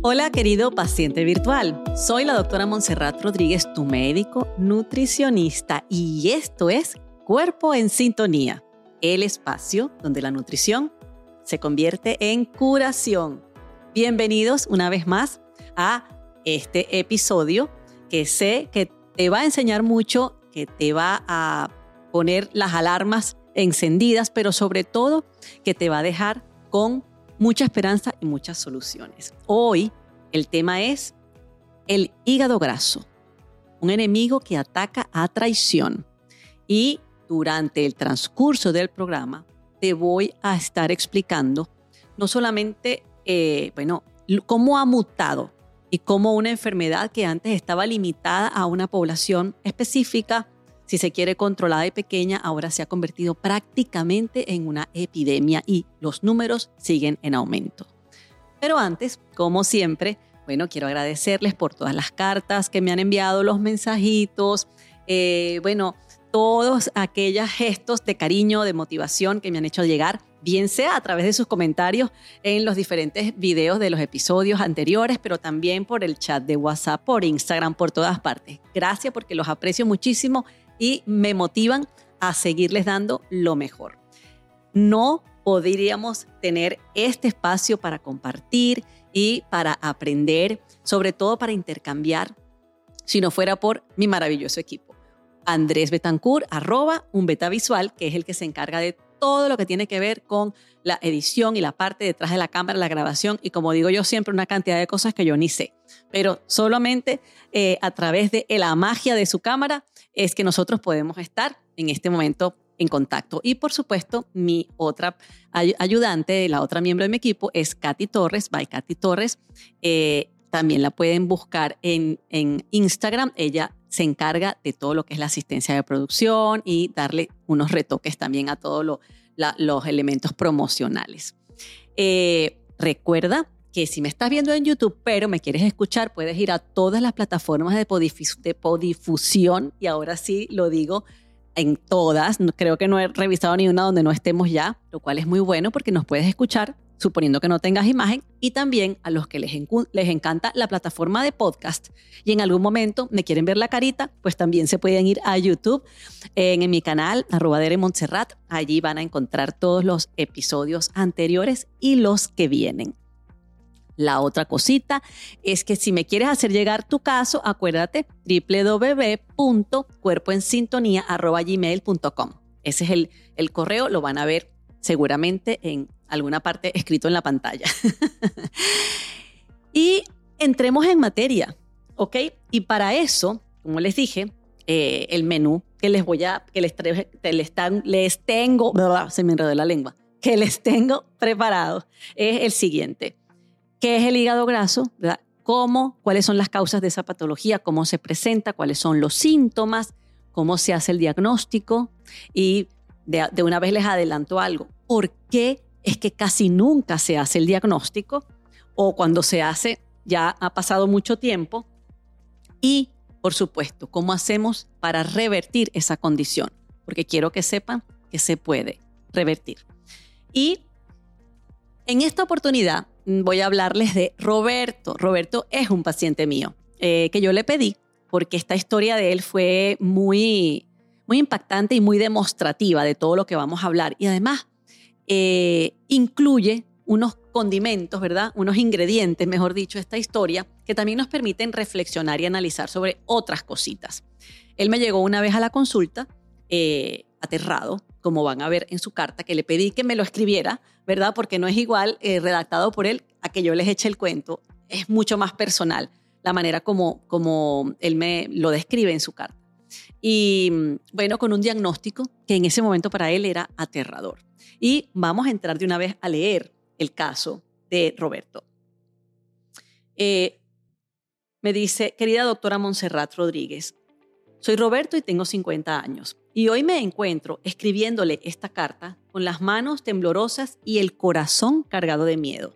Hola querido paciente virtual, soy la doctora Montserrat Rodríguez, tu médico nutricionista y esto es Cuerpo en Sintonía, el espacio donde la nutrición se convierte en curación. Bienvenidos una vez más a este episodio que sé que te va a enseñar mucho, que te va a poner las alarmas encendidas, pero sobre todo que te va a dejar con mucha esperanza y muchas soluciones. Hoy el tema es el hígado graso, un enemigo que ataca a traición. Y durante el transcurso del programa te voy a estar explicando no solamente, eh, bueno, cómo ha mutado y cómo una enfermedad que antes estaba limitada a una población específica, si se quiere controlada y pequeña, ahora se ha convertido prácticamente en una epidemia y los números siguen en aumento. Pero antes, como siempre, bueno, quiero agradecerles por todas las cartas que me han enviado, los mensajitos, eh, bueno, todos aquellos gestos de cariño, de motivación que me han hecho llegar, bien sea a través de sus comentarios en los diferentes videos de los episodios anteriores, pero también por el chat de WhatsApp, por Instagram, por todas partes. Gracias porque los aprecio muchísimo y me motivan a seguirles dando lo mejor. No podríamos tener este espacio para compartir y para aprender, sobre todo para intercambiar, si no fuera por mi maravilloso equipo. Andrés Betancourt, arroba un beta visual, que es el que se encarga de todo lo que tiene que ver con la edición y la parte detrás de la cámara, la grabación y como digo yo siempre, una cantidad de cosas que yo ni sé. Pero solamente eh, a través de la magia de su cámara es que nosotros podemos estar en este momento en contacto. Y por supuesto, mi otra ayudante, la otra miembro de mi equipo es Katy Torres, by Katy Torres. Eh, también la pueden buscar en, en Instagram. Ella se encarga de todo lo que es la asistencia de producción y darle unos retoques también a todos los elementos promocionales. Eh, recuerda que si me estás viendo en YouTube, pero me quieres escuchar, puedes ir a todas las plataformas de, de podifusión, y ahora sí lo digo en todas, creo que no he revisado ni una donde no estemos ya, lo cual es muy bueno porque nos puedes escuchar suponiendo que no tengas imagen, y también a los que les, encanta la plataforma de podcast y en algún momento me quieren ver la carita, pues también se pueden ir a YouTube en, mi canal, arroba Montserrat. Allí van a encontrar todos los episodios anteriores y los que vienen. La otra cosita es que si me quieres hacer llegar tu caso, acuérdate www.cuerpoensintonía.gmail.com. Ese es el, el correo, lo van a ver seguramente en alguna parte escrito en la pantalla. y entremos en materia, ¿ok? Y para eso, como les dije, eh, el menú que les voy a, que les, les, les tengo, se me enredó la lengua, que les tengo preparado es el siguiente. ¿Qué es el hígado graso? ¿Cómo? ¿Cuáles son las causas de esa patología? ¿Cómo se presenta? ¿Cuáles son los síntomas? ¿Cómo se hace el diagnóstico? Y de, una vez les adelanto algo. ¿Por qué es que casi nunca se hace el diagnóstico? O cuando se hace ya ha pasado mucho tiempo. Y, por supuesto, ¿cómo hacemos para revertir esa condición? Porque quiero que sepan que se puede revertir. Y en esta oportunidad voy a hablarles de Roberto. Roberto es un paciente mío eh, que yo le pedí porque esta historia de él fue muy muy impactante y muy demostrativa de todo lo que vamos a hablar. Y además eh, incluye unos condimentos, ¿verdad? Unos ingredientes, mejor dicho, esta historia, que también nos permiten reflexionar y analizar sobre otras cositas. Él me llegó una vez a la consulta, eh, aterrado, como van a ver en su carta, que le pedí que me lo escribiera, ¿verdad? Porque no es igual eh, redactado por él a que yo les eche el cuento, es mucho más personal la manera como, como él me lo describe en su carta. Y bueno, con un diagnóstico que en ese momento para él era aterrador. Y vamos a entrar de una vez a leer el caso de Roberto. Eh, me dice, querida doctora Montserrat Rodríguez, soy Roberto y tengo 50 años. Y hoy me encuentro escribiéndole esta carta con las manos temblorosas y el corazón cargado de miedo.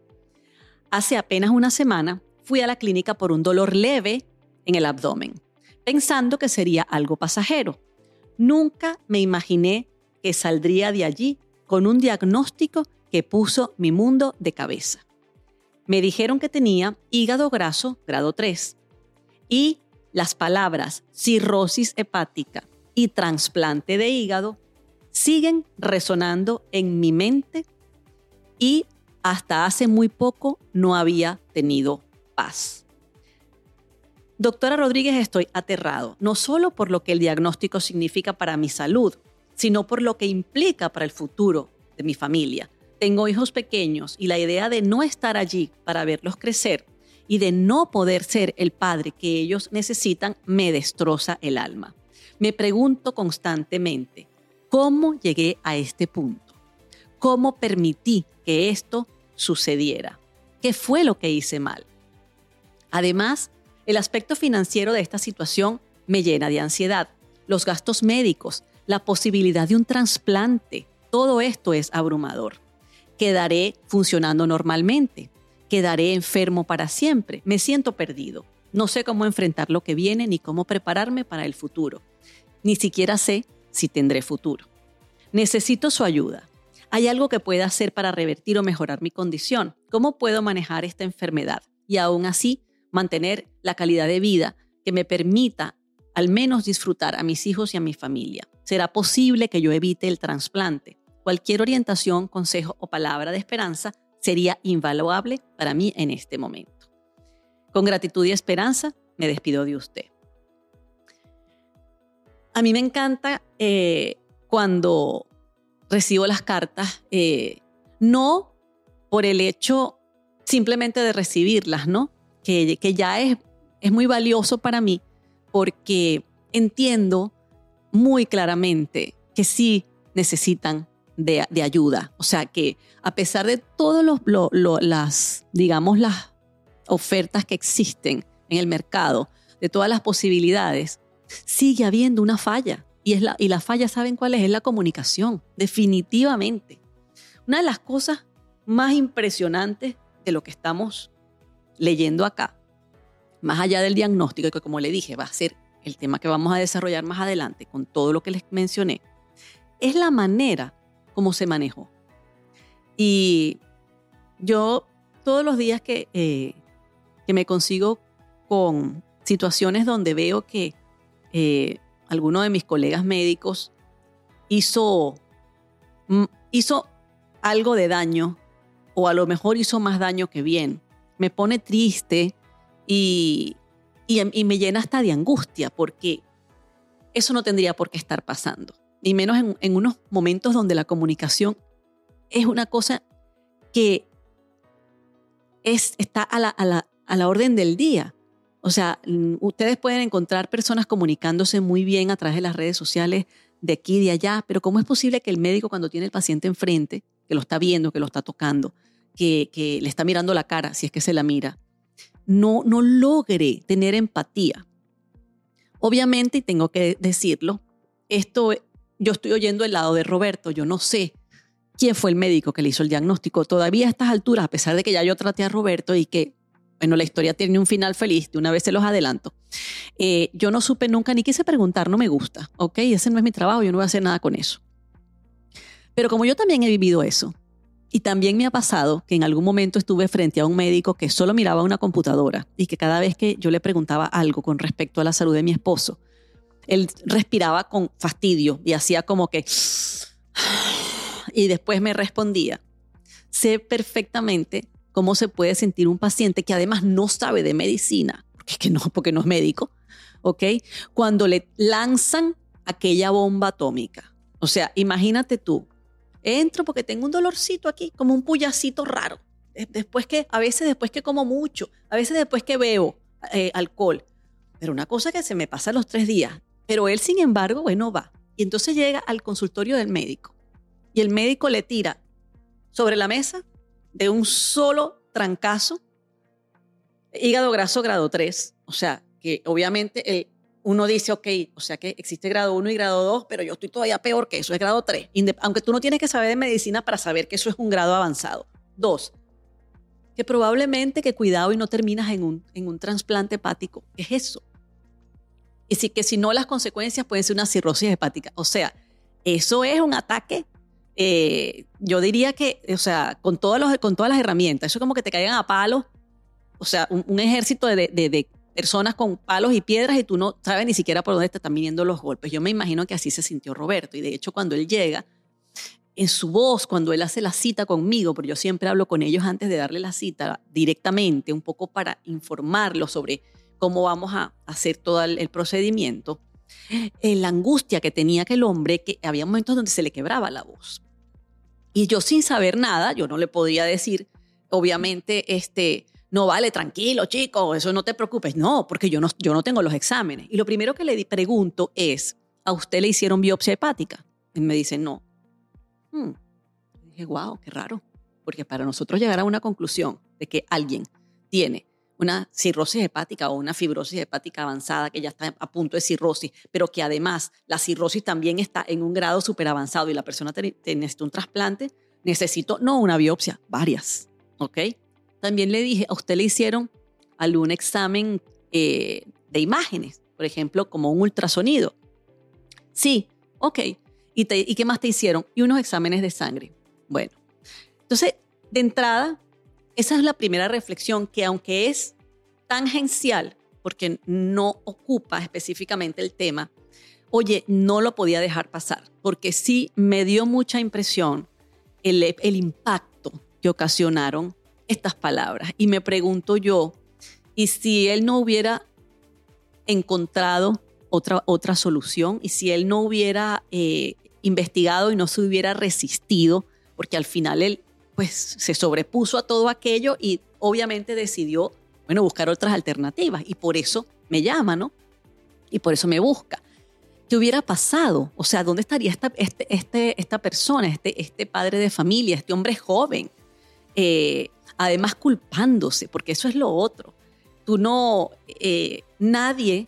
Hace apenas una semana fui a la clínica por un dolor leve en el abdomen pensando que sería algo pasajero. Nunca me imaginé que saldría de allí con un diagnóstico que puso mi mundo de cabeza. Me dijeron que tenía hígado graso grado 3 y las palabras cirrosis hepática y trasplante de hígado siguen resonando en mi mente y hasta hace muy poco no había tenido paz. Doctora Rodríguez, estoy aterrado, no solo por lo que el diagnóstico significa para mi salud, sino por lo que implica para el futuro de mi familia. Tengo hijos pequeños y la idea de no estar allí para verlos crecer y de no poder ser el padre que ellos necesitan me destroza el alma. Me pregunto constantemente, ¿cómo llegué a este punto? ¿Cómo permití que esto sucediera? ¿Qué fue lo que hice mal? Además, el aspecto financiero de esta situación me llena de ansiedad. Los gastos médicos, la posibilidad de un trasplante, todo esto es abrumador. Quedaré funcionando normalmente, quedaré enfermo para siempre, me siento perdido. No sé cómo enfrentar lo que viene ni cómo prepararme para el futuro. Ni siquiera sé si tendré futuro. Necesito su ayuda. ¿Hay algo que pueda hacer para revertir o mejorar mi condición? ¿Cómo puedo manejar esta enfermedad? Y aún así mantener la calidad de vida que me permita al menos disfrutar a mis hijos y a mi familia. ¿Será posible que yo evite el trasplante? Cualquier orientación, consejo o palabra de esperanza sería invaluable para mí en este momento. Con gratitud y esperanza, me despido de usted. A mí me encanta eh, cuando recibo las cartas, eh, no por el hecho simplemente de recibirlas, ¿no? que, ya es, es muy valioso para mí porque entiendo muy claramente que sí necesitan de, ayuda. O sea que a pesar de todas las, digamos, las ofertas que existen en el mercado, de todas las posibilidades, sigue habiendo una falla. Y, es la, y la falla, ¿saben cuál es? Es la comunicación, definitivamente. Una de las cosas más impresionantes de lo que estamos leyendo acá, más allá del diagnóstico, que como le dije, va a ser el tema que vamos a desarrollar más adelante con todo lo que les mencioné, es la manera como se manejó. Y yo todos los días que, eh, que me consigo con situaciones donde veo que eh, alguno de mis colegas médicos hizo, mm, hizo algo de daño o a lo mejor hizo más daño que bien me pone triste y, y, me llena hasta de angustia porque eso no tendría por qué estar pasando. Y menos en, unos momentos donde la comunicación es una cosa que es, está a la, a, la, a la orden del día. O sea, ustedes pueden encontrar personas comunicándose muy bien a través de las redes sociales de aquí y de allá, pero ¿cómo es posible que el médico cuando tiene el paciente enfrente, que lo está viendo, que lo está tocando, que, le está mirando la cara, si es que se la mira, no, no logre tener empatía. Obviamente, y tengo que decirlo, esto yo estoy oyendo el lado de Roberto, yo no sé quién fue el médico que le hizo el diagnóstico. Todavía a estas alturas, a pesar de que ya yo traté a Roberto y que, bueno, la historia tiene un final feliz, de una vez se los adelanto, eh, yo no supe nunca ni quise preguntar, no me gusta, ¿ok? Ese no es mi trabajo, yo no voy a hacer nada con eso. Pero como yo también he vivido eso, y también me ha pasado que en algún momento estuve frente a un médico que solo miraba una computadora y que cada vez que yo le preguntaba algo con respecto a la salud de mi esposo, él respiraba con fastidio y hacía como que... Y después me respondía. Sé perfectamente cómo se puede sentir un paciente que además no sabe de medicina, porque es que no, porque no es médico, ¿ok? Cuando le lanzan aquella bomba atómica. O sea, imagínate tú, Entro porque tengo un dolorcito aquí, como un puyacito raro. Después que, a veces después que como mucho, a veces después que bebo eh, alcohol. Pero una cosa que se me pasa los tres días. Pero él, sin embargo, bueno, va. Y entonces llega al consultorio del médico. Y el médico le tira sobre la mesa de un solo trancazo hígado graso grado 3. O sea, que obviamente el, uno dice, ok, o sea que existe grado 1 y grado 2, pero yo estoy todavía peor que eso, es grado 3. Aunque tú no tienes que saber de medicina para saber que eso es un grado avanzado. Dos, que probablemente que cuidado y no terminas en un, en un trasplante hepático. ¿Qué es eso? Y sí que si no, las consecuencias pueden ser una cirrosis hepática. O sea, eso es un ataque eh, yo diría que, o sea, con, todos los, con todas las herramientas, eso es como que te caigan a palos, o sea, un, ejército de, de, personas con palos y piedras y tú no sabes ni siquiera por dónde te están viniendo los golpes. Yo me imagino que así se sintió Roberto y de hecho cuando él llega, en su voz, cuando él hace la cita conmigo, porque yo siempre hablo con ellos antes de darle la cita directamente, un poco para informarlos sobre cómo vamos a hacer todo el, procedimiento, eh, la angustia que tenía aquel hombre, que había momentos donde se le quebraba la voz. Y yo sin saber nada, yo no le podía decir, obviamente, este, no vale, tranquilo, chico, eso no te preocupes. No, porque yo no, yo no tengo los exámenes. Y lo primero que le pregunto es, ¿a usted le hicieron biopsia hepática? Y me dice, no. Hmm. dije, wow, qué raro. Porque para nosotros llegar a una conclusión de que alguien tiene una cirrosis hepática o una fibrosis hepática avanzada que ya está a punto de cirrosis, pero que además la cirrosis también está en un grado súper avanzado y la persona necesita un trasplante, necesito no una biopsia, varias, ¿ok? También le dije, a usted le hicieron algún examen eh, de imágenes, por ejemplo, como un ultrasonido. Sí, ok. ¿Y, ¿Y qué más te hicieron? Y unos exámenes de sangre. Bueno, entonces, de entrada, esa es la primera reflexión que aunque es tangencial, porque no ocupa específicamente el tema, oye, no lo podía dejar pasar, porque sí me dio mucha impresión el, el impacto que ocasionaron estas palabras. Y me pregunto yo, ¿y si él no hubiera encontrado otra, otra solución? ¿Y si él no hubiera eh, investigado y no se hubiera resistido? Porque al final él pues se sobrepuso a todo aquello y obviamente decidió, bueno, buscar otras alternativas y por eso me llama, ¿no? Y por eso me busca. ¿Qué hubiera pasado? O sea, ¿dónde estaría esta, este, este, esta persona, este, este padre de familia, este hombre joven? Eh, además culpándose, porque eso es lo otro. Tú no, eh, nadie,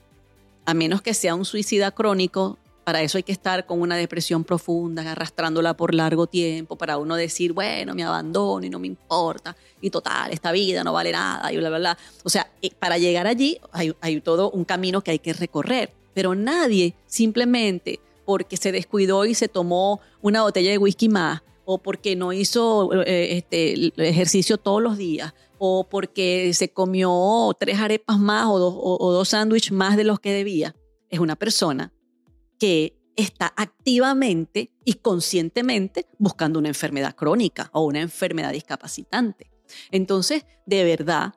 a menos que sea un suicida crónico, para eso hay que estar con una depresión profunda, arrastrándola por largo tiempo, para uno decir, bueno, me abandono y no me importa, y total, esta vida no vale nada, y bla, bla, bla. O sea, eh, para llegar allí hay, todo un camino que hay que recorrer, pero nadie simplemente porque se descuidó y se tomó una botella de whisky más, o porque no hizo eh, este, ejercicio todos los días, o porque se comió tres arepas más o dos, o dos sándwiches más de los que debía, es una persona que está activamente y conscientemente buscando una enfermedad crónica o una enfermedad discapacitante. Entonces, de verdad,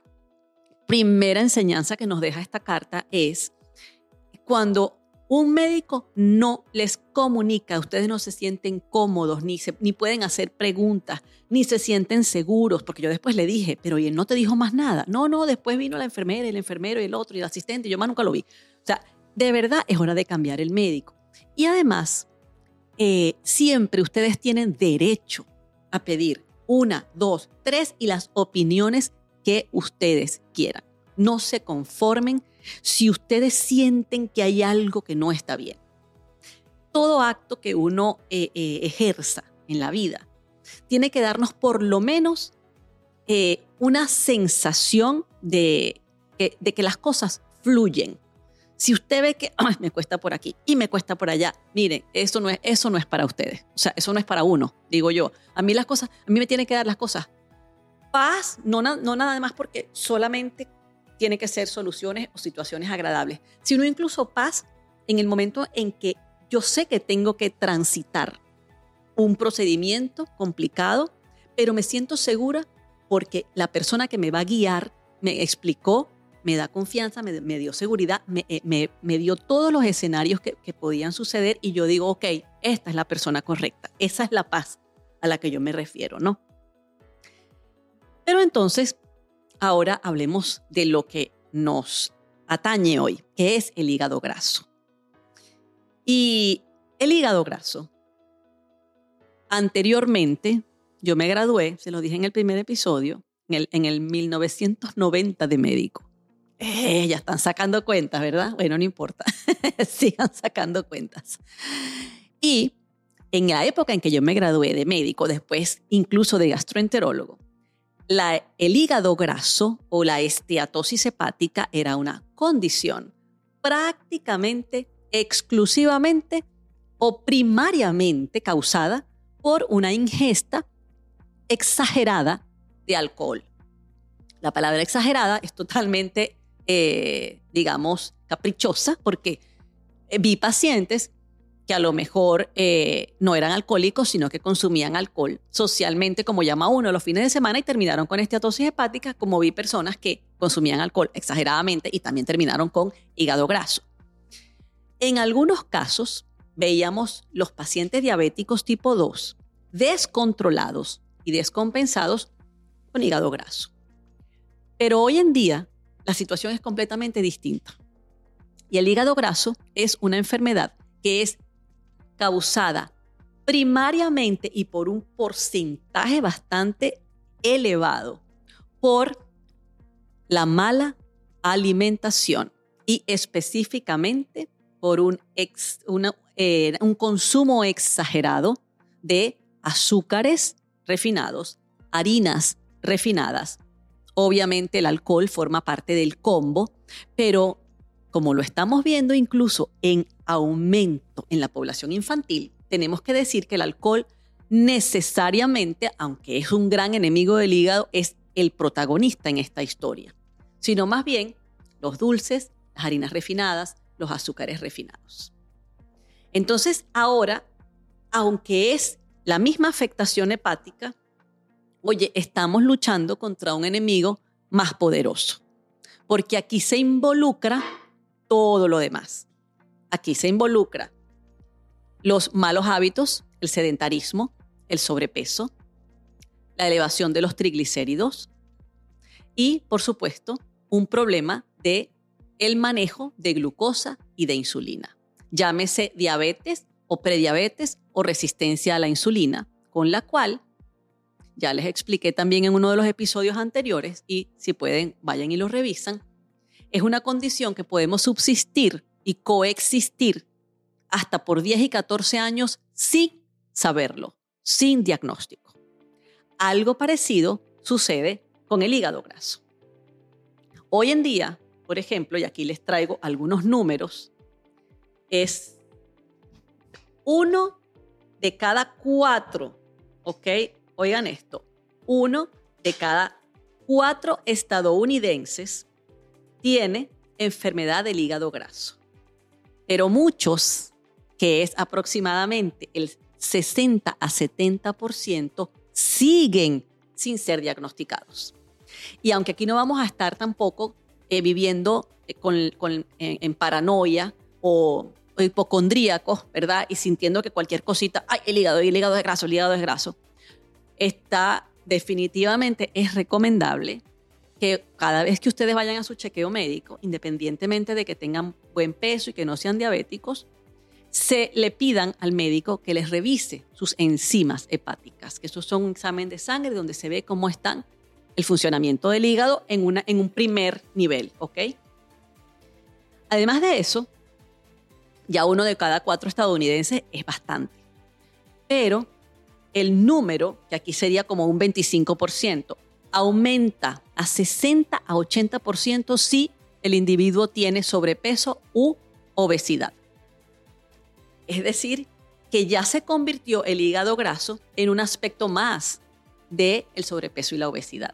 primera enseñanza que nos deja esta carta es cuando un médico no les comunica, ustedes no se sienten cómodos, ni, ni pueden hacer preguntas, ni se sienten seguros, porque yo después le dije, pero ¿y él no te dijo más nada? No, no, después vino la enfermera, el enfermero y el otro y el asistente, yo más nunca lo vi. O sea, de verdad es hora de cambiar el médico. Y además, eh, siempre ustedes tienen derecho a pedir una, dos, tres y las opiniones que ustedes quieran. No se conformen si ustedes sienten que hay algo que no está bien. Todo acto que uno eh, eh, ejerza en la vida tiene que darnos por lo menos una sensación de, de que las cosas fluyen, si usted ve que me cuesta por aquí y me cuesta por allá, mire, eso no, es, eso no es para ustedes. O sea, eso no es para uno, digo yo. A mí las cosas, a mí me tiene que dar las cosas paz, no, no nada más porque solamente tiene que ser soluciones o situaciones agradables, sino incluso paz en el momento en que yo sé que tengo que transitar un procedimiento complicado, pero me siento segura porque la persona que me va a guiar me explicó me da confianza, me, dio seguridad, eh, me, dio todos los escenarios que, que podían suceder y yo digo, ok, esta es la persona correcta, esa es la paz a la que yo me refiero, ¿no? Pero entonces, ahora hablemos de lo que nos atañe hoy, que es el hígado graso. Y el hígado graso, anteriormente, yo me gradué, se lo dije en el primer episodio, en el, en el 1990 de médico. Eh, ya están sacando cuentas, ¿verdad? Bueno, no importa, sigan sacando cuentas. Y en la época en que yo me gradué de médico, después incluso de gastroenterólogo, la, el hígado graso o la esteatosis hepática era una condición prácticamente exclusivamente o primariamente causada por una ingesta exagerada de alcohol. La palabra exagerada es totalmente, eh, digamos, caprichosa porque eh, vi pacientes que a lo mejor eh, no eran alcohólicos, sino que consumían alcohol socialmente, como llama uno, los fines de semana y terminaron con esteatosis hepática, como vi personas que consumían alcohol exageradamente y también terminaron con hígado graso. En algunos casos, veíamos los pacientes diabéticos tipo 2 descontrolados y descompensados con hígado graso. Pero hoy en día la situación es completamente distinta. Y el hígado graso es una enfermedad que es causada primariamente y por un porcentaje bastante elevado por la mala alimentación y específicamente por un, eh, consumo exagerado de azúcares refinados, harinas refinadas. Obviamente el alcohol forma parte del combo, pero como lo estamos viendo incluso en aumento en la población infantil, tenemos que decir que el alcohol necesariamente, aunque es un gran enemigo del hígado, es el protagonista en esta historia, sino más bien los dulces, las harinas refinadas, los azúcares refinados. Entonces, ahora, aunque es la misma afectación hepática, oye, estamos luchando contra un enemigo más poderoso, porque aquí se involucra todo lo demás. Aquí se involucra los malos hábitos, el sedentarismo, el sobrepeso, la elevación de los triglicéridos y, por supuesto, un problema de el manejo de glucosa y de insulina. Llámese diabetes o prediabetes o resistencia a la insulina, con la cual ya les expliqué también en uno de los episodios anteriores y si pueden vayan y lo revisan, es una condición que podemos subsistir y coexistir hasta por 10 y 14 años sin saberlo, sin diagnóstico. Algo parecido sucede con el hígado graso. Hoy en día, por ejemplo, y aquí les traigo algunos números, es uno de cada cuatro, ¿ok? Oigan esto, uno de cada cuatro estadounidenses tiene enfermedad del hígado graso. Pero muchos, que es aproximadamente el 60 a 70%, siguen sin ser diagnosticados. Y aunque aquí no vamos a estar tampoco eh, viviendo eh, con, en, paranoia o, o, hipocondríacos, ¿verdad? Y sintiendo que cualquier cosita, ay, el hígado, el hígado es graso, el hígado es graso. Está definitivamente, es recomendable que cada vez que ustedes vayan a su chequeo médico, independientemente de que tengan buen peso y que no sean diabéticos, se le pidan al médico que les revise sus enzimas hepáticas, que eso son un examen de sangre donde se ve cómo están el funcionamiento del hígado en, una, en un primer nivel, ¿ok? Además de eso, ya uno de cada cuatro estadounidenses es bastante. Pero el número, que aquí sería como un 25%, aumenta a 60 a 80% si el individuo tiene sobrepeso u obesidad. Es decir, que ya se convirtió el hígado graso en un aspecto más del el sobrepeso y la obesidad.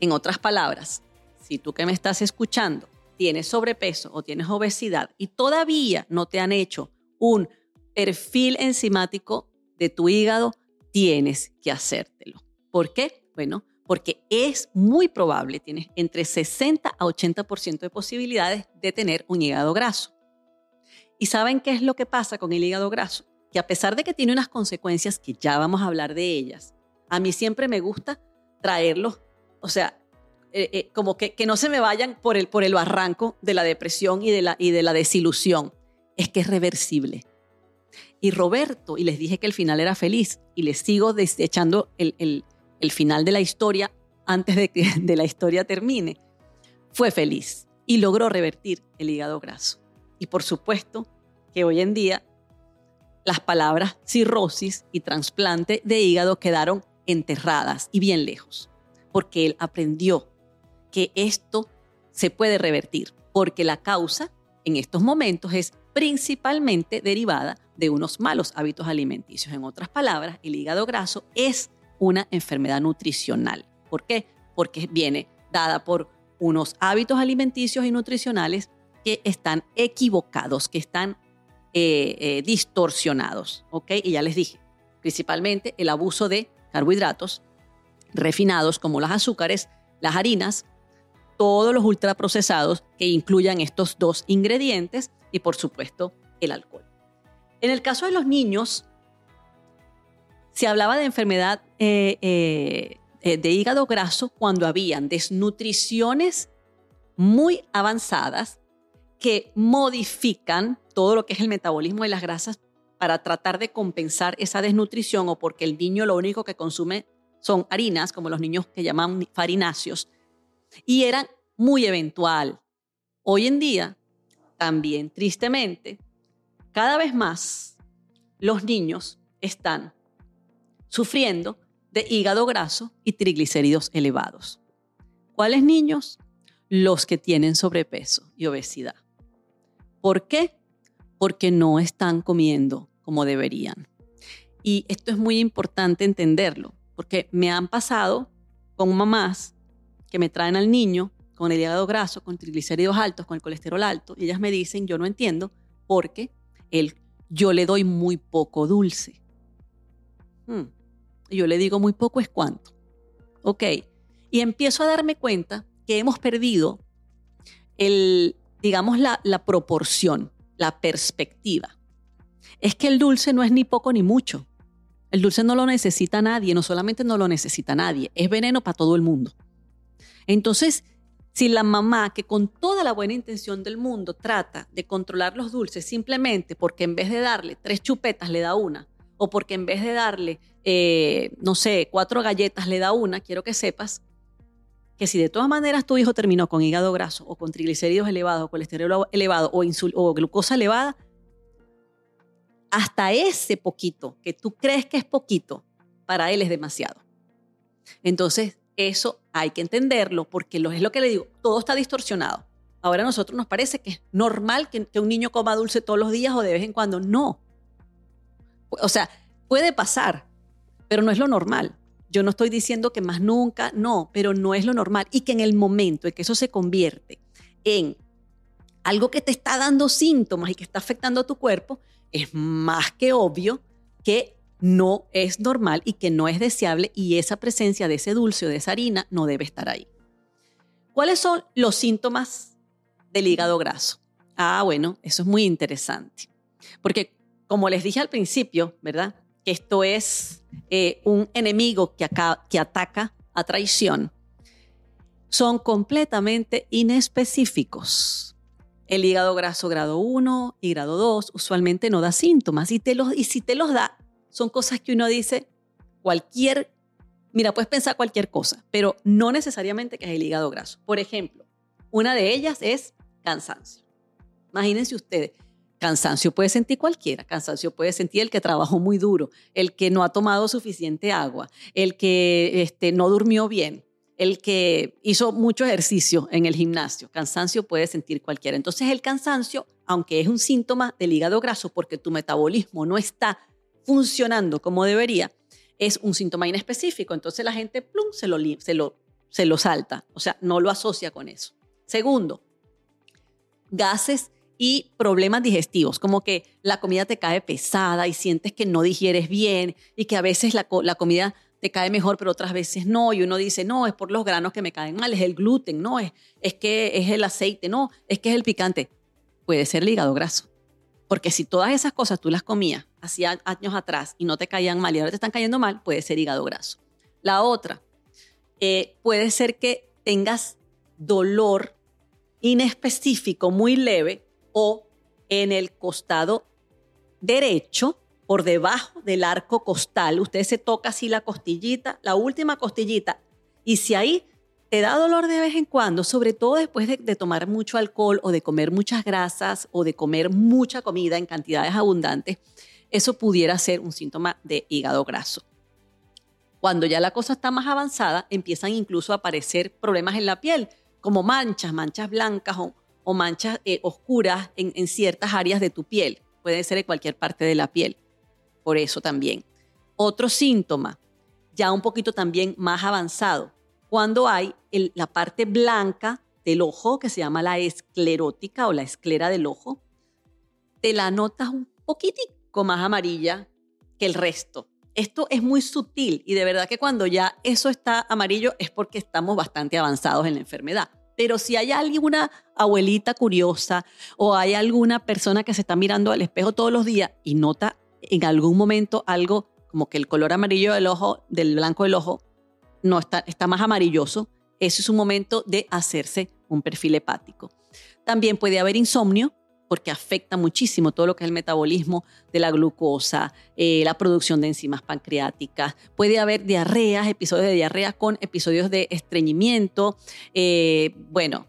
En otras palabras, si tú que me estás escuchando tienes sobrepeso o tienes obesidad y todavía no te han hecho un perfil enzimático de tu hígado, tienes que hacértelo. ¿Por qué? Bueno, porque es muy probable, tienes entre 60 a 80% de posibilidades de tener un hígado graso. ¿Y saben qué es lo que pasa con el hígado graso? Que a pesar de que tiene unas consecuencias que ya vamos a hablar de ellas, a mí siempre me gusta traerlos, o sea, eh, eh, como que, que, no se me vayan por el, por el barranco de la depresión y de la, y de la desilusión. Es que es reversible. Y Roberto, y les dije que el final era feliz, y les sigo desechando el, el el final de la historia, antes de que de la historia termine, fue feliz y logró revertir el hígado graso. Y por supuesto que hoy en día las palabras cirrosis y trasplante de hígado quedaron enterradas y bien lejos, porque él aprendió que esto se puede revertir, porque la causa en estos momentos es principalmente derivada de unos malos hábitos alimenticios. En otras palabras, el hígado graso es una enfermedad nutricional. ¿Por qué? Porque viene dada por unos hábitos alimenticios y nutricionales que están equivocados, que están eh, eh, distorsionados. ¿ok? Y ya les dije, principalmente el abuso de carbohidratos refinados como los azúcares, las harinas, todos los ultraprocesados que incluyan estos dos ingredientes y por supuesto el alcohol. En el caso de los niños, se hablaba de enfermedad eh, de hígado graso cuando habían desnutriciones muy avanzadas que modifican todo lo que es el metabolismo de las grasas para tratar de compensar esa desnutrición o porque el niño lo único que consume son harinas, como los niños que llaman farináceos, y eran muy eventual. Hoy en día, también tristemente, cada vez más los niños están sufriendo de hígado graso y triglicéridos elevados. ¿Cuáles niños? Los que tienen sobrepeso y obesidad. ¿Por qué? Porque no están comiendo como deberían. Y esto es muy importante entenderlo, porque me han pasado con mamás que me traen al niño con el hígado graso, con triglicéridos altos, con el colesterol alto, y ellas me dicen, yo no entiendo, porque él, yo le doy muy poco dulce. Hmm. Yo le digo muy poco es cuánto. Ok. Y empiezo a darme cuenta que hemos perdido el, digamos, la, la proporción, la perspectiva. Es que el dulce no es ni poco ni mucho. El dulce no lo necesita nadie, no solamente no lo necesita nadie, es veneno para todo el mundo. Entonces, si la mamá que con toda la buena intención del mundo trata de controlar los dulces simplemente porque en vez de darle tres chupetas le da una, o porque en vez de darle, eh, no sé, cuatro galletas le da una, quiero que sepas que si de todas maneras tu hijo terminó con hígado graso o con triglicéridos elevados o colesterol elevado o, o glucosa elevada, hasta ese poquito que tú crees que es poquito, para él es demasiado. Entonces, eso hay que entenderlo porque es lo que le digo, todo está distorsionado. Ahora a nosotros nos parece que es normal que, que un niño coma dulce todos los días o de vez en cuando. No. O sea, puede pasar, pero no es lo normal. Yo no estoy diciendo que más nunca, no, pero no es lo normal. Y que en el momento en que eso se convierte en algo que te está dando síntomas y que está afectando a tu cuerpo, es más que obvio que no es normal y que no es deseable y esa presencia de ese dulce o de esa harina no debe estar ahí. ¿Cuáles son los síntomas del hígado graso? Ah, bueno, eso es muy interesante. Porque como les dije al principio, ¿verdad? que esto es eh, un enemigo que, que ataca a traición, son completamente inespecíficos. El hígado graso grado 1 y grado 2 usualmente no da síntomas y, te los, y si te los da, son cosas que uno dice cualquier, mira, puedes pensar cualquier cosa, pero no necesariamente que es el hígado graso. Por ejemplo, una de ellas es cansancio. Imagínense ustedes, Cansancio puede sentir cualquiera, cansancio puede sentir el que trabajó muy duro, el que no ha tomado suficiente agua, el que este, no durmió bien, el que hizo mucho ejercicio en el gimnasio. Cansancio puede sentir cualquiera. Entonces el cansancio, aunque es un síntoma del hígado graso porque tu metabolismo no está funcionando como debería, es un síntoma inespecífico. Entonces la gente plum, se, lo, se, lo, se lo salta, o sea, no lo asocia con eso. Segundo, gases y problemas digestivos, como que la comida te cae pesada y sientes que no digieres bien y que a veces la, comida te cae mejor, pero otras veces no. Y uno dice, no, es por los granos que me caen mal, es el gluten, no, es, es que es el aceite, no, es que es el picante. Puede ser el hígado graso. Porque si todas esas cosas tú las comías hacía años atrás y no te caían mal y ahora te están cayendo mal, puede ser hígado graso. La otra, eh, puede ser que tengas dolor inespecífico, muy leve, o en el costado derecho, por debajo del arco costal. Usted se toca así la costillita, la última costillita, y si ahí te da dolor de vez en cuando, sobre todo después de, de, tomar mucho alcohol o de comer muchas grasas o de comer mucha comida en cantidades abundantes, eso pudiera ser un síntoma de hígado graso. Cuando ya la cosa está más avanzada, empiezan incluso a aparecer problemas en la piel, como manchas, manchas blancas o manchas eh, oscuras en, en ciertas áreas de tu piel. Puede ser en cualquier parte de la piel. Por eso también. Otro síntoma, ya un poquito también más avanzado, cuando hay la parte blanca del ojo, que se llama la esclerótica o la esclera del ojo, te la notas un poquitico más amarilla que el resto. Esto es muy sutil y de verdad que cuando ya eso está amarillo es porque estamos bastante avanzados en la enfermedad. Pero si hay alguna abuelita curiosa o hay alguna persona que se está mirando al espejo todos los días y nota en algún momento algo como que el color amarillo del ojo, del blanco del ojo, no está, está más amarilloso, eso es un momento de hacerse un perfil hepático. También puede haber insomnio, porque afecta muchísimo todo lo que es el metabolismo de la glucosa, eh, la producción de enzimas pancreáticas. Puede haber diarreas, episodios de diarrea con episodios de estreñimiento. Eh, bueno,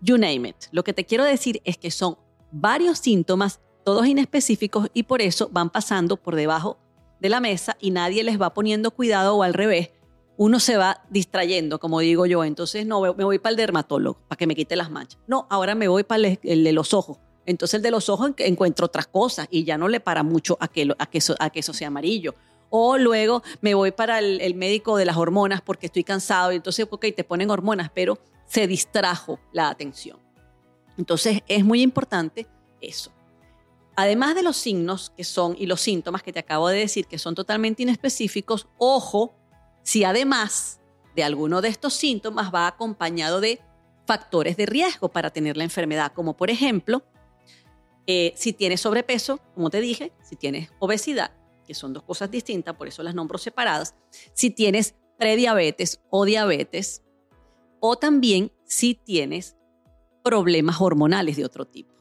you name it. Lo que te quiero decir es que son varios síntomas, todos inespecíficos, y por eso van pasando por debajo de la mesa y nadie les va poniendo cuidado o al revés. Uno se va distrayendo, como digo yo. Entonces, no, me voy para el dermatólogo para que me quite las manchas. No, ahora me voy para el, de los ojos. Entonces, el de los ojos encuentro otras cosas y ya no le para mucho a que, a que, eso, a que eso sea amarillo. O luego me voy para el, médico de las hormonas porque estoy cansado y entonces, ok, te ponen hormonas, pero se distrajo la atención. Entonces, es muy importante eso. Además de los signos que son y los síntomas que te acabo de decir que son totalmente inespecíficos, ojo si además de alguno de estos síntomas va acompañado de factores de riesgo para tener la enfermedad, como por ejemplo, eh, si tienes sobrepeso, como te dije, si tienes obesidad, que son dos cosas distintas, por eso las nombro separadas, si tienes prediabetes o diabetes, o también si tienes problemas hormonales de otro tipo.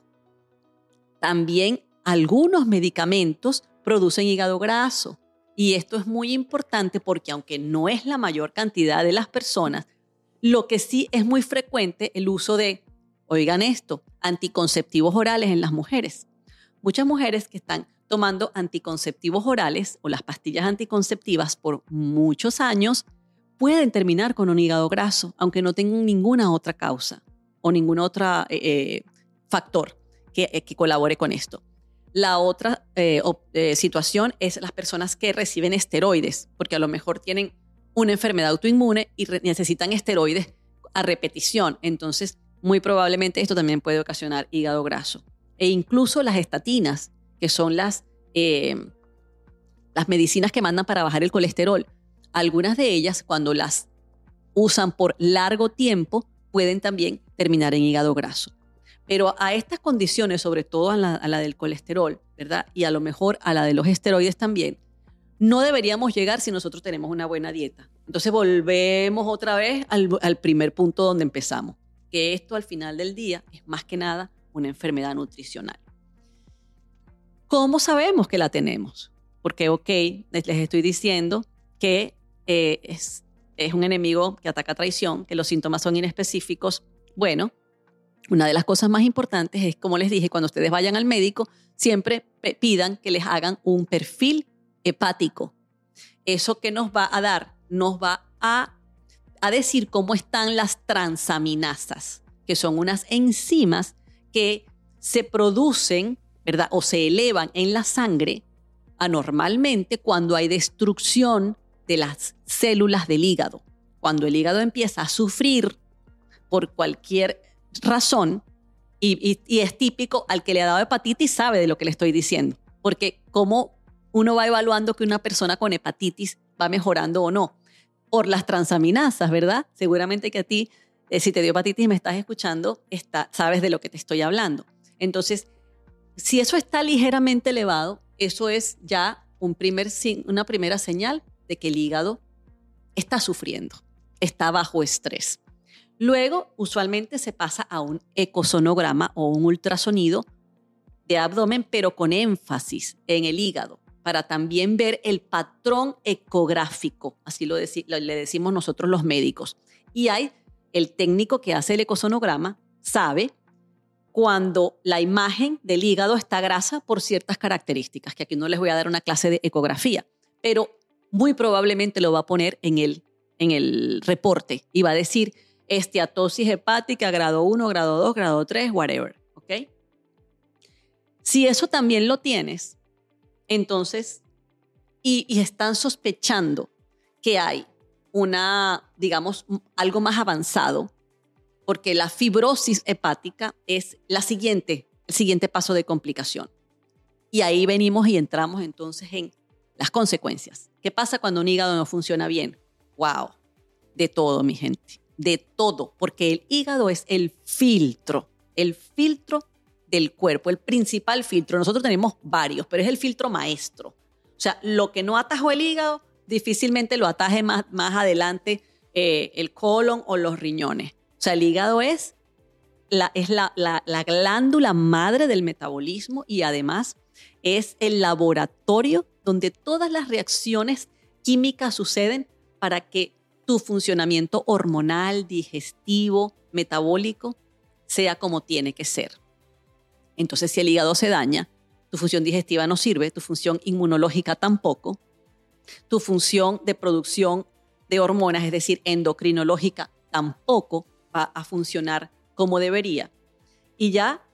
También algunos medicamentos producen hígado graso y esto es muy importante porque aunque no es la mayor cantidad de las personas, lo que sí es muy frecuente el uso de, oigan esto, anticonceptivos orales en las mujeres. Muchas mujeres que están tomando anticonceptivos orales o las pastillas anticonceptivas por muchos años pueden terminar con un hígado graso, aunque no tengan ninguna otra causa o ningún otro eh, eh, factor que, eh, que colabore con esto. La otra eh, eh, situación es las personas que reciben esteroides, porque a lo mejor tienen una enfermedad autoinmune y necesitan esteroides a repetición. Entonces, muy probablemente esto también puede ocasionar hígado graso. E incluso las estatinas, que son las, eh, las medicinas que mandan para bajar el colesterol, algunas de ellas, cuando las usan por largo tiempo, pueden también terminar en hígado graso. Pero a estas condiciones, sobre todo a la, del colesterol, ¿verdad? Y a lo mejor a la de los esteroides también, no deberíamos llegar si nosotros tenemos una buena dieta. Entonces volvemos otra vez al, al, primer punto donde empezamos, que esto al final del día es más que nada una enfermedad nutricional. ¿Cómo sabemos que la tenemos? Porque, ok, les estoy diciendo que eh, es, es un enemigo que ataca traición, que los síntomas son inespecíficos. Bueno, una de las cosas más importantes es, como les dije, cuando ustedes vayan al médico, siempre pidan que les hagan un perfil hepático. Eso que nos va a dar, nos va a, a decir cómo están las transaminasas, que son unas enzimas que se producen, ¿verdad? O se elevan en la sangre anormalmente cuando hay destrucción de las células del hígado. Cuando el hígado empieza a sufrir por cualquier razón y, es típico al que le ha dado hepatitis sabe de lo que le estoy diciendo, porque cómo uno va evaluando que una persona con hepatitis va mejorando o no por las transaminasas, ¿verdad? Seguramente que a ti, eh, si te dio hepatitis y me estás escuchando, sabes de lo que te estoy hablando. Entonces, si eso está ligeramente elevado, eso es ya un primer, una primera señal de que el hígado está sufriendo, está bajo estrés. Luego, usualmente se pasa a un ecosonograma o un ultrasonido de abdomen, pero con énfasis en el hígado, para también ver el patrón ecográfico, así lo, le decimos nosotros los médicos. Y hay el técnico que hace el ecosonograma, sabe cuando la imagen del hígado está grasa por ciertas características, que aquí no les voy a dar una clase de ecografía, pero muy probablemente lo va a poner en el, en el reporte y va a decir, esteatosis hepática, grado 1, grado 2, grado 3, whatever. ¿Ok? Si eso también lo tienes, entonces, y, y están sospechando que hay una, digamos, algo más avanzado, porque la fibrosis hepática es la siguiente, el siguiente paso de complicación. Y ahí venimos y entramos entonces en las consecuencias. ¿Qué pasa cuando un hígado no funciona bien? ¡Wow! De todo, mi gente. De todo. Porque el hígado es el filtro. El filtro del cuerpo, el principal filtro. Nosotros tenemos varios, pero es el filtro maestro. O sea, lo que no atajó el hígado, difícilmente lo ataje más, más adelante eh, el colon o los riñones. O sea, el hígado es, la, es la, la glándula madre del metabolismo y además es el laboratorio donde todas las reacciones químicas suceden para que tu funcionamiento hormonal, digestivo, metabólico sea como tiene que ser. Entonces, si el hígado se daña, tu función digestiva no sirve, tu función inmunológica tampoco, tu función de producción de hormonas, es decir, endocrinológica, tampoco va a funcionar como debería. Y ya,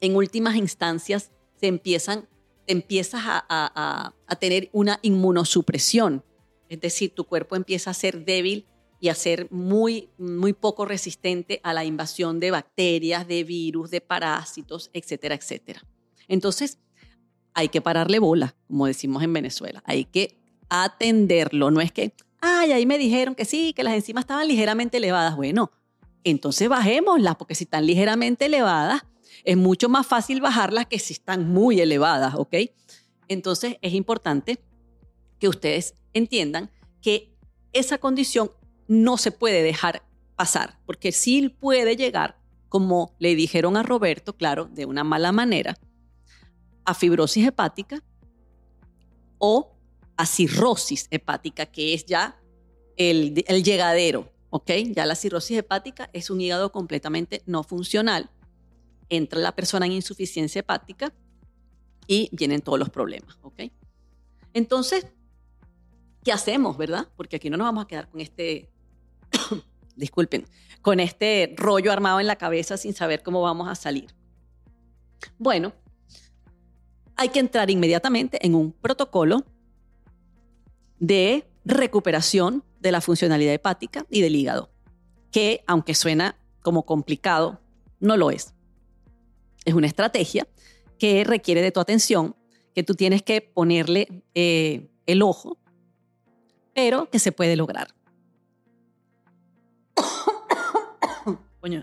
en últimas instancias, se empiezan, empiezas a, tener una inmunosupresión. Es decir, tu cuerpo empieza a ser débil y a ser muy, muy poco resistente a la invasión de bacterias, de virus, de parásitos, etcétera, etcétera. Entonces, hay que pararle bola, como decimos en Venezuela. Hay que atenderlo. No es que, ay, ahí me dijeron que sí, que las enzimas estaban ligeramente elevadas. Bueno, entonces bajémoslas, porque si están ligeramente elevadas, es mucho más fácil bajarlas que si están muy elevadas, ¿ok? Entonces es importante que ustedes entiendan que esa condición no se puede dejar pasar, porque sí puede llegar, como le dijeron a Roberto, claro, de una mala manera, a fibrosis hepática o a cirrosis hepática, que es ya el, el llegadero, ¿ok? Ya la cirrosis hepática es un hígado completamente no funcional entra la persona en insuficiencia hepática y vienen todos los problemas, ¿ok? Entonces, ¿qué hacemos, verdad? Porque aquí no nos vamos a quedar con este, disculpen, con este rollo armado en la cabeza sin saber cómo vamos a salir. Bueno, hay que entrar inmediatamente en un protocolo de recuperación de la funcionalidad hepática y del hígado, que aunque suena como complicado, no lo es es una estrategia que requiere de tu atención, que tú tienes que ponerle eh, el ojo, pero que se puede lograr.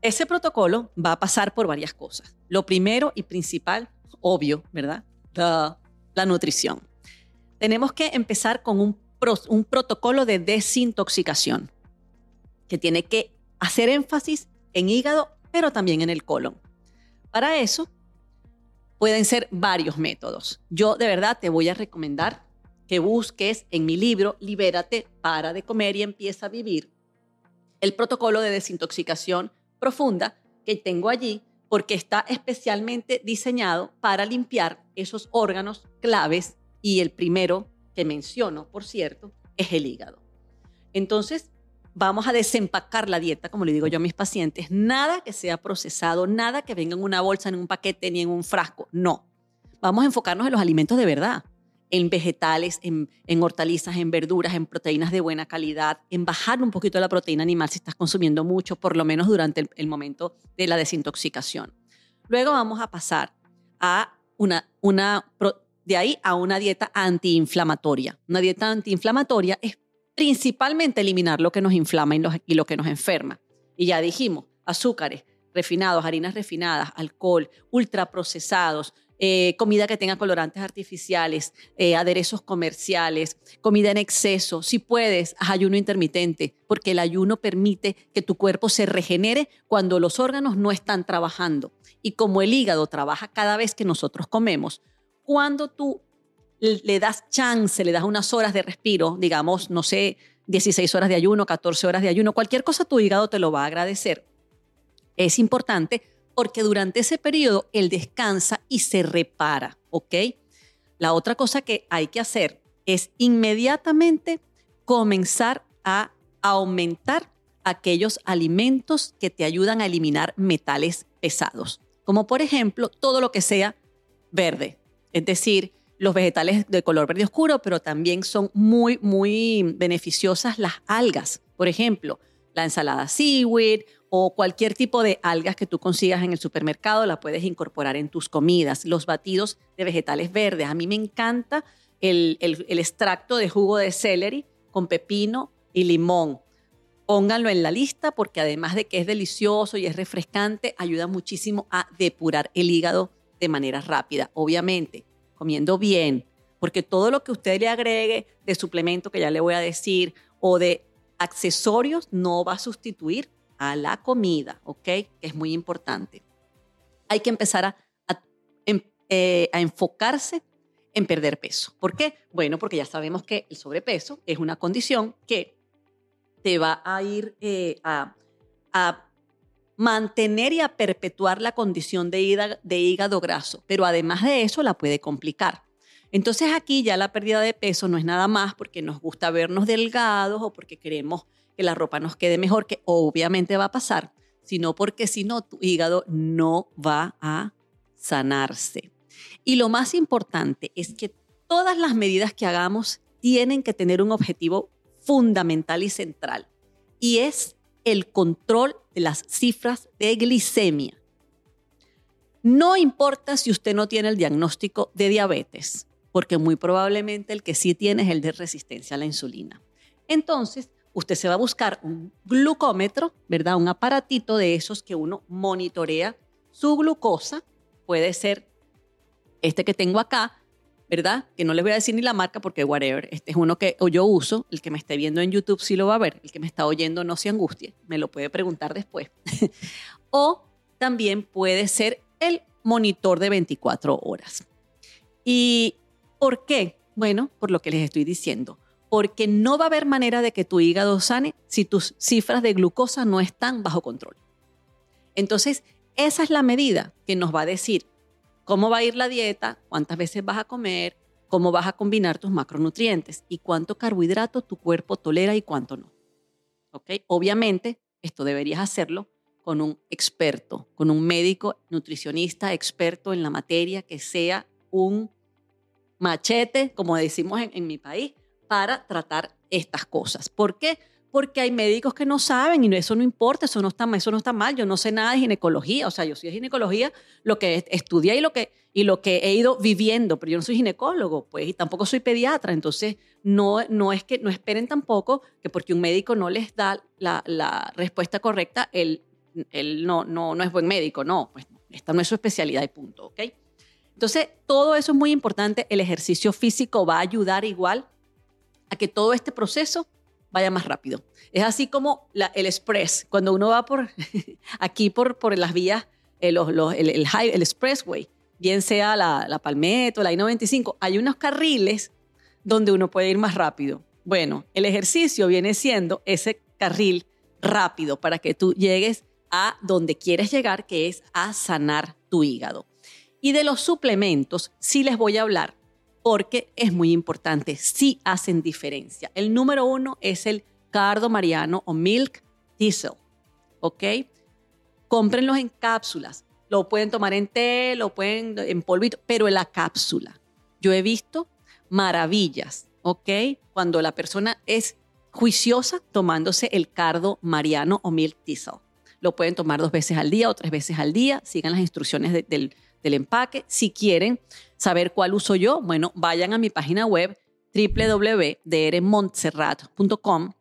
Ese protocolo va a pasar por varias cosas. Lo primero y principal, obvio, ¿verdad? La, la nutrición. Tenemos que empezar con un, un protocolo de desintoxicación que tiene que hacer énfasis en hígado pero también en el colon. Para eso pueden ser varios métodos. Yo de verdad te voy a recomendar que busques en mi libro Libérate, para de comer y empieza a vivir el protocolo de desintoxicación profunda que tengo allí porque está especialmente diseñado para limpiar esos órganos claves y el primero que menciono, por cierto, es el hígado. Entonces, vamos a desempacar la dieta, como le digo yo a mis pacientes. Nada que sea procesado, nada que venga en una bolsa, en un paquete ni en un frasco. No. Vamos a enfocarnos en los alimentos de verdad, en vegetales, en, hortalizas, en verduras, en proteínas de buena calidad, en bajar un poquito la proteína animal si estás consumiendo mucho, por lo menos durante el, momento de la desintoxicación. Luego vamos a pasar a una, de ahí a una dieta antiinflamatoria. Una dieta antiinflamatoria es principalmente eliminar lo que nos inflama y lo, que nos enferma. Y ya dijimos, azúcares, refinados, harinas refinadas, alcohol, ultraprocesados, eh, comida que tenga colorantes artificiales, eh, aderezos comerciales, comida en exceso. Si puedes, haz ayuno intermitente, porque el ayuno permite que tu cuerpo se regenere cuando los órganos no están trabajando. Y como el hígado trabaja cada vez que nosotros comemos, cuando tú le das chance, le das unas horas de respiro, digamos, no sé, 16 horas de ayuno, 14 horas de ayuno, cualquier cosa tu hígado te lo va a agradecer. Es importante porque durante ese periodo él descansa y se repara, ¿ok? La otra cosa que hay que hacer es inmediatamente comenzar a aumentar aquellos alimentos que te ayudan a eliminar metales pesados, como por ejemplo todo lo que sea verde, es decir, los vegetales de color verde oscuro, pero también son muy, muy beneficiosas las algas. Por ejemplo, la ensalada seaweed o cualquier tipo de algas que tú consigas en el supermercado, la puedes incorporar en tus comidas. Los batidos de vegetales verdes. A mí me encanta el, el extracto de jugo de celery con pepino y limón. Pónganlo en la lista porque además de que es delicioso y es refrescante, ayuda muchísimo a depurar el hígado de manera rápida. Obviamente, comiendo bien, porque todo lo que usted le agregue de suplemento, que ya le voy a decir, o de accesorios, no va a sustituir a la comida, ¿ok? Que es muy importante. Hay que empezar a, em, eh, a, enfocarse en perder peso. ¿Por qué? Bueno, porque ya sabemos que el sobrepeso es una condición que te va a ir eh, a, mantener y a perpetuar la condición de, de hígado graso, pero además de eso la puede complicar. Entonces aquí ya la pérdida de peso no es nada más porque nos gusta vernos delgados o porque queremos que la ropa nos quede mejor, que obviamente va a pasar, sino porque si no, tu hígado no va a sanarse. Y lo más importante es que todas las medidas que hagamos tienen que tener un objetivo fundamental y central, y es el control de las cifras de glicemia. No importa si usted no tiene el diagnóstico de diabetes, porque muy probablemente el que sí tiene es el de resistencia a la insulina. Entonces, usted se va a buscar un glucómetro, ¿verdad? Un aparatito de esos que uno monitorea su glucosa. Puede ser este que tengo acá, ¿verdad? Que no les voy a decir ni la marca porque whatever. Este es uno que yo uso. El que me esté viendo en YouTube sí lo va a ver. El que me está oyendo no se angustie. Me lo puede preguntar después. o también puede ser el monitor de 24 horas. ¿Y por qué? Bueno, por lo que les estoy diciendo porque no va a haber manera de que tu hígado sane si tus cifras de glucosa no están bajo control. Entonces, esa es la medida que nos va a decir cómo va a ir la dieta, cuántas veces vas a comer, cómo vas a combinar tus macronutrientes y cuánto carbohidrato tu cuerpo tolera y cuánto no. ¿Ok? Obviamente, esto deberías hacerlo con un experto, con un médico nutricionista experto en la materia que sea un machete, como decimos en, en mi país, para tratar estas cosas. ¿Por qué? Porque hay médicos que no saben y eso no importa, eso no está, eso no está mal. Yo no sé nada de ginecología, o sea, yo soy de ginecología, lo que estudié y lo que, y lo que he ido viviendo, pero yo no soy ginecólogo, pues, y tampoco soy pediatra. Entonces, no, no es que no esperen tampoco que porque un médico no les da la, la respuesta correcta, él, él no, no, no es buen médico. No, pues esta no es su especialidad y punto, ¿ok? Entonces, todo eso es muy importante. El ejercicio físico va a ayudar igual a que todo este proceso vaya más rápido. Es así como el express, cuando uno va por aquí por, por las vías, eh, el, el, el, expressway, bien sea la, la Palmetto, la I-95, hay unos carriles donde uno puede ir más rápido. Bueno, el ejercicio viene siendo ese carril rápido para que tú llegues a donde quieres llegar, que es a sanar tu hígado. Y de los suplementos, sí les voy a hablar porque es muy importante, sí hacen diferencia. El número uno es el cardo mariano o milk diesel, ¿ok? Cómprenlos en cápsulas. Lo pueden tomar en té, lo pueden en polvito, pero en la cápsula. Yo he visto maravillas, ¿ok? Cuando la persona es juiciosa tomándose el cardo mariano o milk diesel. Lo pueden tomar dos veces al día o tres veces al día. Sigan las instrucciones del, del empaque. Si quieren saber cuál uso yo, bueno, vayan a mi página web www.drmontserrat.com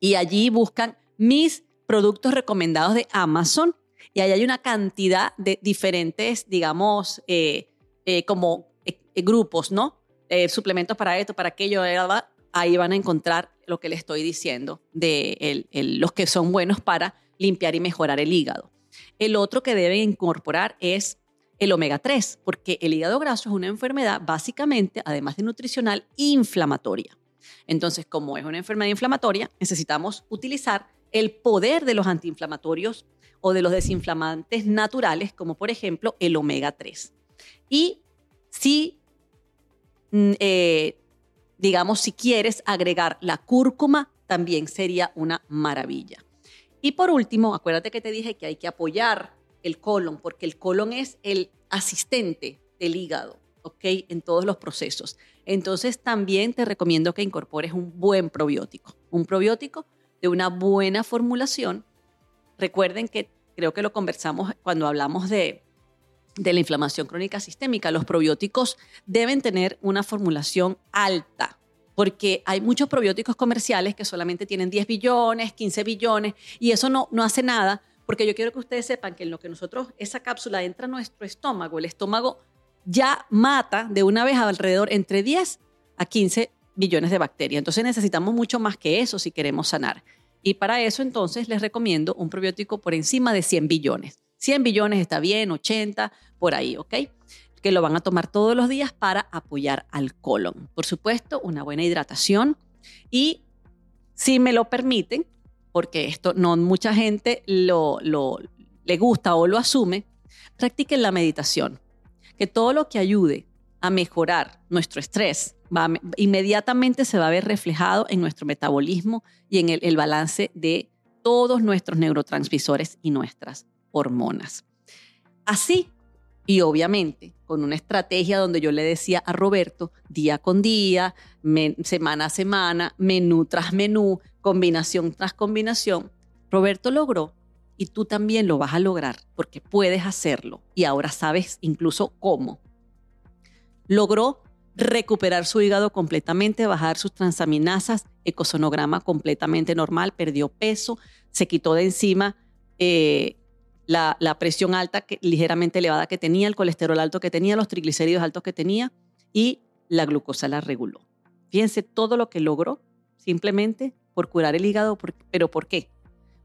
y allí buscan mis productos recomendados de Amazon y ahí hay una cantidad de diferentes, digamos, eh, eh, como eh, grupos, ¿no? suplementos para esto, para aquello, ahí van a encontrar lo que les estoy diciendo de los que son buenos para limpiar y mejorar el hígado. El otro que deben incorporar es el omega 3, porque el hígado graso es una enfermedad básicamente, además de nutricional, inflamatoria. Entonces, como es una enfermedad inflamatoria, necesitamos utilizar el poder de los antiinflamatorios o de los desinflamantes naturales, como por ejemplo el omega 3. Y si, mm, eh, digamos, si quieres agregar la cúrcuma, también sería una maravilla. Y por último, acuérdate que te dije que hay que apoyar el colon, porque el colon es el asistente del hígado, ¿ok? En todos los procesos. Entonces también te recomiendo que incorpores un buen probiótico, un probiótico de una buena formulación. Recuerden que creo que lo conversamos cuando hablamos de, de la inflamación crónica sistémica. Los probióticos deben tener una formulación alta, porque hay muchos probióticos comerciales que solamente tienen 10 billones, 15 billones, y eso no, no hace nada, porque yo quiero que ustedes sepan que en lo que nosotros, esa cápsula entra nuestro estómago, el estómago ya mata de una vez alrededor entre 10 a 15 billones de bacterias. Entonces necesitamos mucho más que eso si queremos sanar. Y para eso entonces les recomiendo un probiótico por encima de 100 billones. 100 billones está bien, 80, por ahí, ¿ok? Que lo van a tomar todos los días para apoyar al colon. Por supuesto, una buena hidratación y si me lo permiten, porque esto no mucha gente lo, le gusta o lo asume, practiquen la meditación que todo lo que ayude a mejorar nuestro estrés inmediatamente se va a ver reflejado en nuestro metabolismo y en el balance de todos nuestros neurotransmisores y nuestras hormonas. Así, y obviamente con una estrategia donde yo le decía a Roberto, día con día, semana a semana, menú tras menú, combinación tras combinación, Roberto logró y tú también lo vas a lograr porque puedes hacerlo y ahora sabes incluso cómo. Logró recuperar su hígado completamente, bajar sus transaminasas, ecosonograma completamente normal, perdió peso, se quitó de encima eh, la, presión alta, ligeramente elevada que tenía, el colesterol alto que tenía, los triglicéridos altos que tenía y la glucosa la reguló. Fíjense todo lo que logró simplemente por curar el hígado, pero ¿por qué?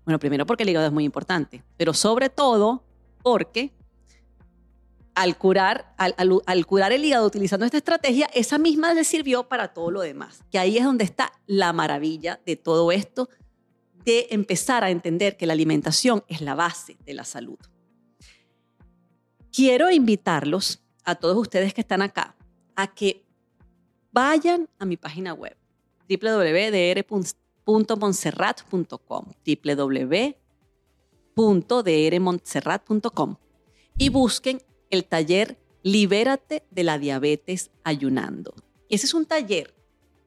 Bueno, primero porque el hígado es muy importante, pero sobre todo porque al curar, al, curar el hígado utilizando esta estrategia, esa misma le sirvió para todo lo demás. Que ahí es donde está la maravilla de todo esto, de empezar a entender que la alimentación es la base de la salud. Quiero invitarlos a todos ustedes que están acá a que vayan a mi página web www.dr.com www.montserrat.com, www.drmontserrat.com y busquen el taller Libérate de la diabetes ayunando. Ese es un taller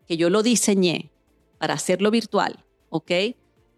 que yo lo diseñé para hacerlo virtual, ¿ok?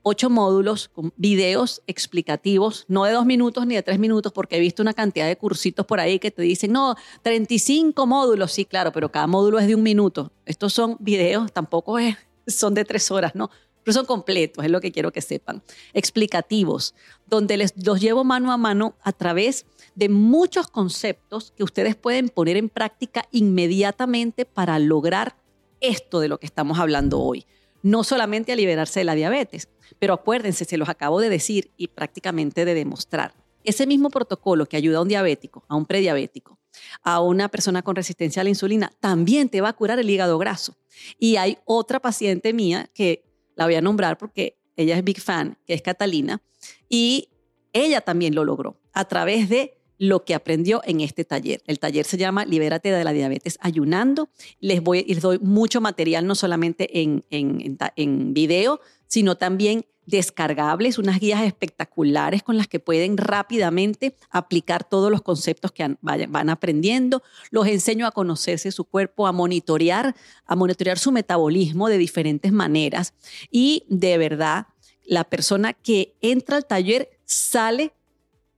Ocho módulos con videos explicativos, no de dos minutos ni de tres minutos, porque he visto una cantidad de cursitos por ahí que te dicen, no, 35 módulos, sí, claro, pero cada módulo es de un minuto. Estos son videos, tampoco es son de tres horas, ¿no? Pero son completos, es lo que quiero que sepan. Explicativos, donde les los llevo mano a mano a través de muchos conceptos que ustedes pueden poner en práctica inmediatamente para lograr esto de lo que estamos hablando hoy. No solamente a liberarse de la diabetes, pero acuérdense, se los acabo de decir y prácticamente de demostrar. Ese mismo protocolo que ayuda a un diabético, a un prediabético, a una persona con resistencia a la insulina, también te va a curar el hígado graso. Y hay otra paciente mía que la voy a nombrar porque ella es big fan, que es Catalina, y ella también lo logró a través de lo que aprendió en este taller. El taller se llama Libérate de la diabetes ayunando. Les, voy, les doy mucho material, no solamente en, en, en video, sino también descargables, unas guías espectaculares con las que pueden rápidamente aplicar todos los conceptos que van aprendiendo. Los enseño a conocerse su cuerpo, a monitorear, a monitorear su metabolismo de diferentes maneras. Y de verdad, la persona que entra al taller sale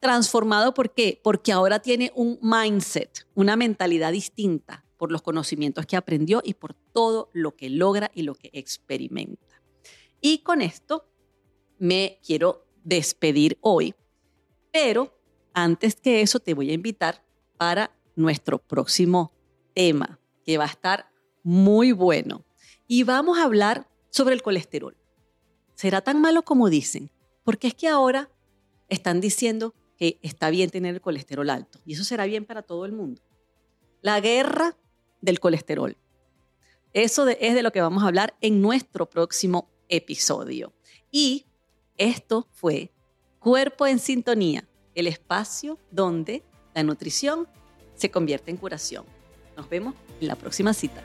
transformado. ¿Por qué? Porque ahora tiene un mindset, una mentalidad distinta por los conocimientos que aprendió y por todo lo que logra y lo que experimenta. Y con esto me quiero despedir hoy. Pero antes que eso, te voy a invitar para nuestro próximo tema, que va a estar muy bueno. Y vamos a hablar sobre el colesterol. ¿Será tan malo como dicen? Porque es que ahora están diciendo que está bien tener el colesterol alto. Y eso será bien para todo el mundo. La guerra del colesterol. Eso es de lo que vamos a hablar en nuestro próximo episodio. Y esto fue Cuerpo en Sintonía, el espacio donde la nutrición se convierte en curación. Nos vemos en la próxima cita.